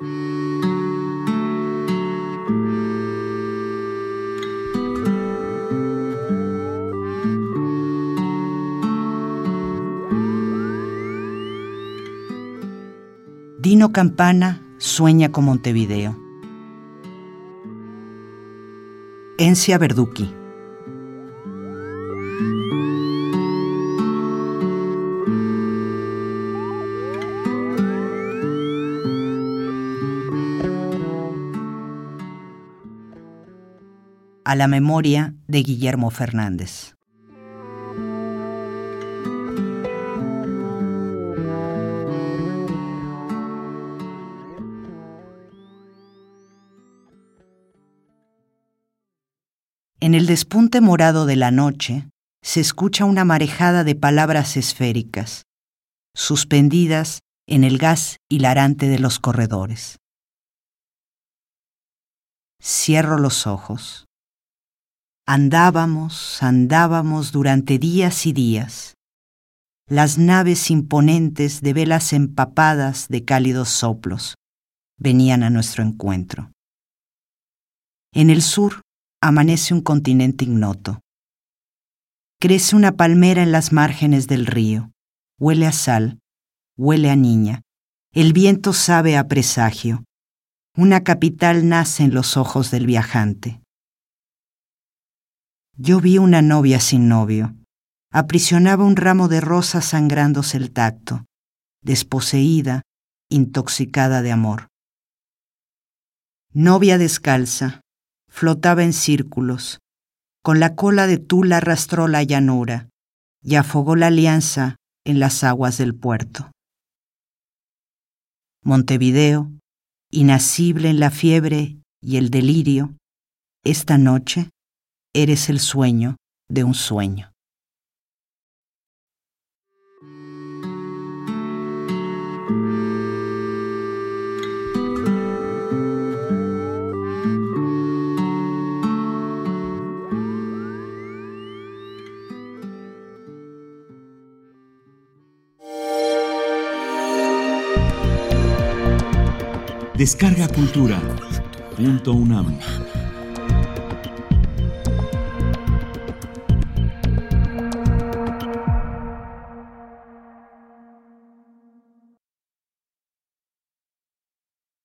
Dino Campana sueña con Montevideo. Encia Verducci. A la memoria de Guillermo Fernández. En el despunte morado de la noche se escucha una marejada de palabras esféricas, suspendidas en el gas hilarante de los corredores. Cierro los ojos. Andábamos, andábamos durante días y días. Las naves imponentes de velas empapadas de cálidos soplos venían a nuestro encuentro. En el sur amanece un continente ignoto. Crece una palmera en las márgenes del río. Huele a sal, huele a niña. El viento sabe a presagio. Una capital nace en los ojos del viajante. Yo vi una novia sin novio. Aprisionaba un ramo de rosas sangrándose el tacto, desposeída, intoxicada de amor. Novia descalza, flotaba en círculos. Con la cola de tula arrastró la llanura y afogó la alianza en las aguas del puerto. Montevideo, inacible en la fiebre y el delirio, esta noche eres el sueño de un sueño. Descarga Cultura. Punto UNAM.